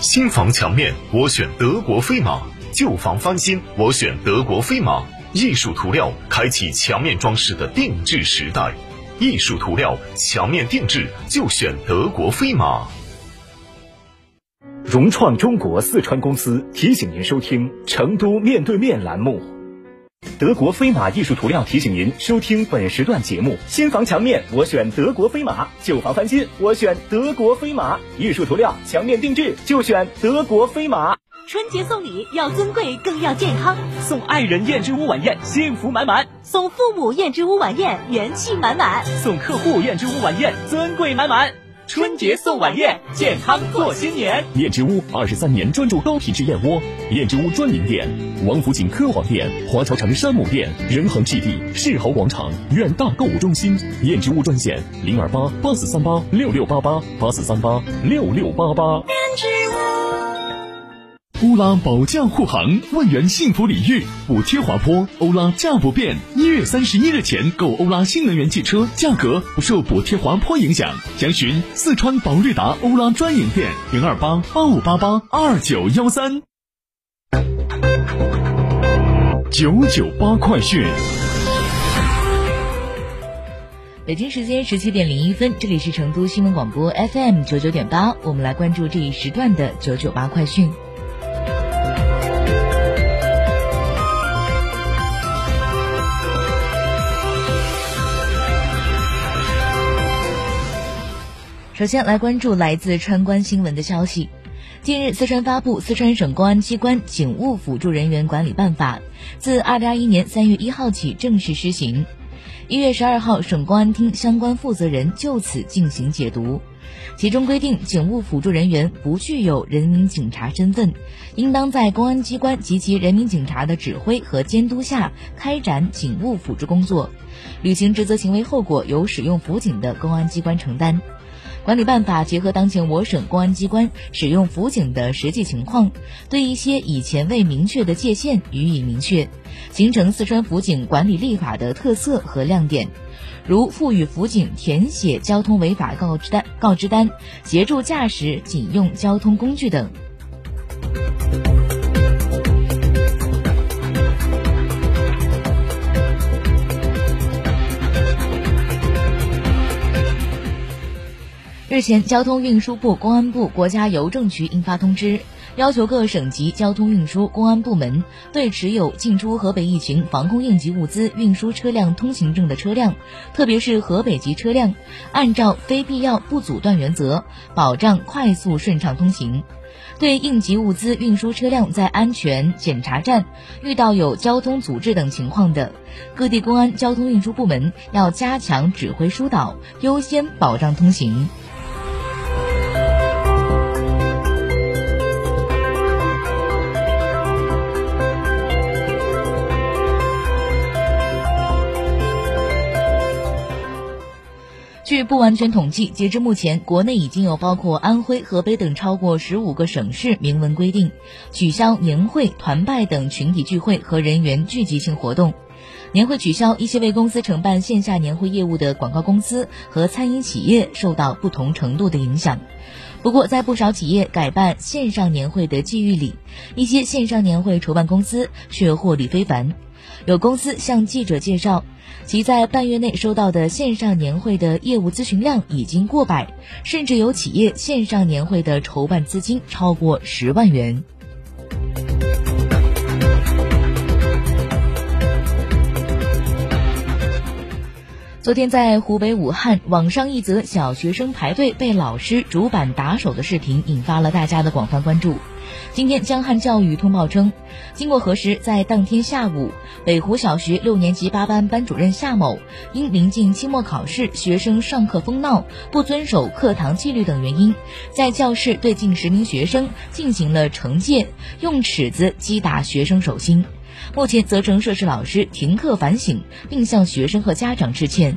新房墙面，我选德国飞马；旧房翻新，我选德国飞马。艺术涂料开启墙面装饰的定制时代，艺术涂料墙面定制就选德国飞马。融创中国四川公司提醒您收听《成都面对面》栏目。德国飞马艺术涂料提醒您收听本时段节目：新房墙面我选德国飞马，旧房翻新我选德国飞马。艺术涂料墙面定制就选德国飞马。春节送礼要尊贵更要健康，送爱人燕之屋晚宴幸福满满，送父母燕之屋晚宴元气满满，送客户燕之屋晚宴尊贵满满。春节送晚宴，健康过新年。燕之屋二十三年专注高品质燕窝，燕之屋专营店：王府井科华店、华侨城山姆店、仁恒置地、世豪广场、远大购物中心。燕之屋专线：零二八八四三八六六八八八四三八六六八八。欧拉保驾护航，万元幸福礼遇，补贴滑坡，欧拉价不变。一月三十一日前购欧拉新能源汽车，价格不受补贴滑坡影响。详询四川宝瑞达欧拉专营店，零二八八五八八二九幺三。九九八快讯。北京时间十七点零一分，这里是成都新闻广播 FM 九九点八，我们来关注这一时段的九九八快讯。首先来关注来自川关新闻的消息。近日，四川发布《四川省公安机关警务辅助人员管理办法》，自二零二一年三月一号起正式施行。一月十二号，省公安厅相关负责人就此进行解读，其中规定，警务辅助人员不具有人民警察身份，应当在公安机关及其人民警察的指挥和监督下开展警务辅助工作，履行职责行为后果由使用辅警的公安机关承担。管理办法结合当前我省公安机关使用辅警的实际情况，对一些以前未明确的界限予以明确，形成四川辅警管理立法的特色和亮点，如赋予辅警填写交通违法告知单、告知单，协助驾驶警用交通工具等。日前，交通运输部、公安部、国家邮政局印发通知，要求各省级交通运输公安部门对持有进出河北疫情防控应急物资运输车辆通行证的车辆，特别是河北籍车辆，按照非必要不阻断原则，保障快速顺畅通行。对应急物资运输车辆在安全检查站遇到有交通阻滞等情况的，各地公安交通运输部门要加强指挥疏导，优先保障通行。据不完全统计，截至目前，国内已经有包括安徽、河北等超过十五个省市明文规定，取消年会、团拜等群体聚会和人员聚集性活动。年会取消，一些为公司承办线下年会业务的广告公司和餐饮企业受到不同程度的影响。不过，在不少企业改办线上年会的机遇里，一些线上年会筹办公司却获利非凡。有公司向记者介绍，其在半月内收到的线上年会的业务咨询量已经过百，甚至有企业线上年会的筹办资金超过十万元。昨天在湖北武汉，网上一则小学生排队被老师主板打手的视频引发了大家的广泛关注。今天，江汉教育通报称，经过核实，在当天下午，北湖小学六年级八班班主任夏某因临近期末考试，学生上课疯闹、不遵守课堂纪律等原因，在教室对近十名学生进行了惩戒，用尺子击打学生手心。目前责成涉事老师停课反省，并向学生和家长致歉。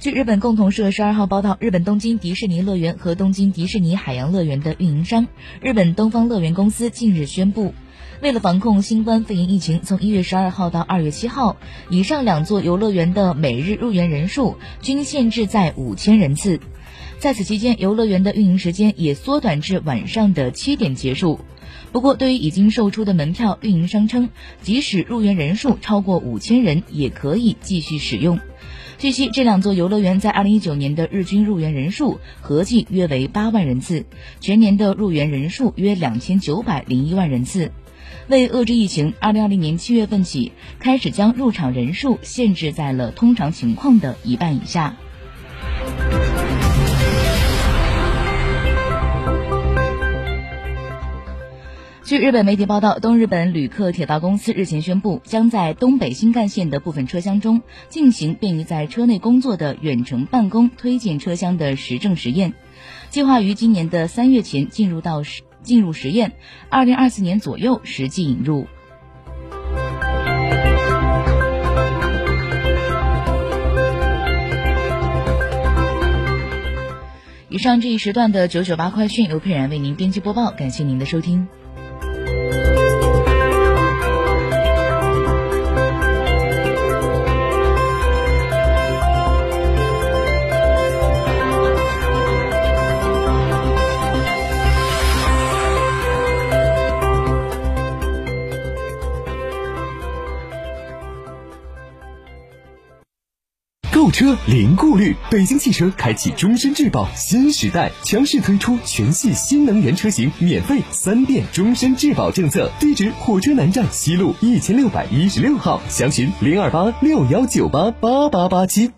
据日本共同社十二号报道，日本东京迪士尼乐园和东京迪士尼海洋乐园的运营商日本东方乐园公司近日宣布，为了防控新冠肺炎疫情，从一月十二号到二月七号，以上两座游乐园的每日入园人数均限制在五千人次。在此期间，游乐园的运营时间也缩短至晚上的七点结束。不过，对于已经售出的门票，运营商称，即使入园人数超过五千人，也可以继续使用。据悉，这两座游乐园在二零一九年的日均入园人数合计约为八万人次，全年的入园人数约两千九百零一万人次。为遏制疫情，二零二零年七月份起，开始将入场人数限制在了通常情况的一半以下。据日本媒体报道，东日本旅客铁道公司日前宣布，将在东北新干线的部分车厢中进行便于在车内工作的远程办公推荐车厢的实证实验，计划于今年的三月前进入到实进入实验，二零二四年左右实际引入。以上这一时段的九九八快讯由佩然为您编辑播报，感谢您的收听。购车零顾虑，北京汽车开启终身质保新时代，强势推出全系新能源车型免费三电终身质保政策。地址：火车南站西路一千六百一十六号，详询零二八六幺九八八八八七。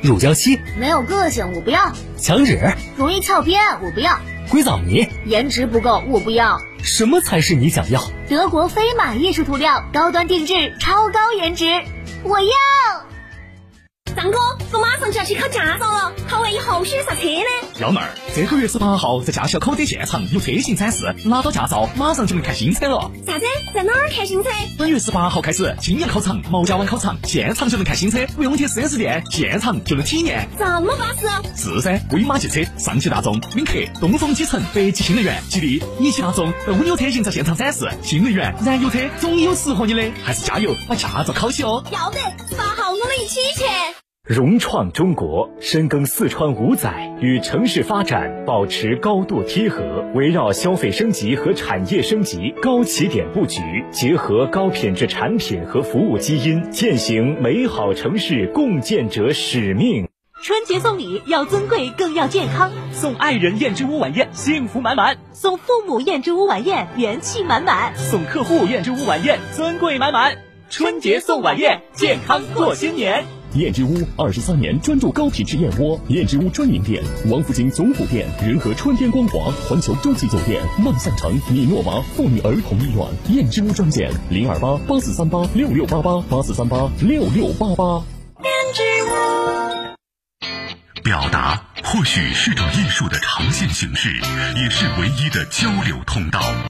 乳胶漆没有个性，我不要；墙纸容易翘边，我不要；硅藻泥颜值不够，我不要。什么才是你想要？德国飞马艺术涂料，高端定制，超高颜值，我要。张哥，我马上就要去考驾照了，考完以后选啥车呢？幺妹儿，这个月十八号在驾校考点现场有车型展示，拿到驾照马上就能看新车了。啥子？在哪儿看新车？本月十八号开始，青阳考场、毛家湾考场现场就能看新车，不用去四 S 店，现场就能体验。这么巴适？是噻，威马汽车、上汽大众、领克、东风启辰、北汽新能源、吉利、一汽大众都有车型在现场展示。新能源、燃油车总有适合你的，还是加油把驾照考起哦。要得，十八号我们一起去。融创中国深耕四川五载，与城市发展保持高度贴合，围绕消费升级和产业升级高起点布局，结合高品质产品和服务基因，践行美好城市共建者使命。春节送礼要尊贵更要健康，送爱人燕之屋晚宴，幸福满满；送父母燕之屋晚宴，元气满满；送客户燕之屋晚宴，尊贵满满。春节送晚宴，健康过新年。燕之屋二十三年专注高品质燕窝，燕之屋专营店：王府井总府店、仁和川天光华、环球洲际酒店、万象城、米诺娃妇女儿童医院。燕之屋专线：零二八八四三八六六八八八四三八六六八八。燕之屋。表达或许是种艺术的呈现形式，也是唯一的交流通道。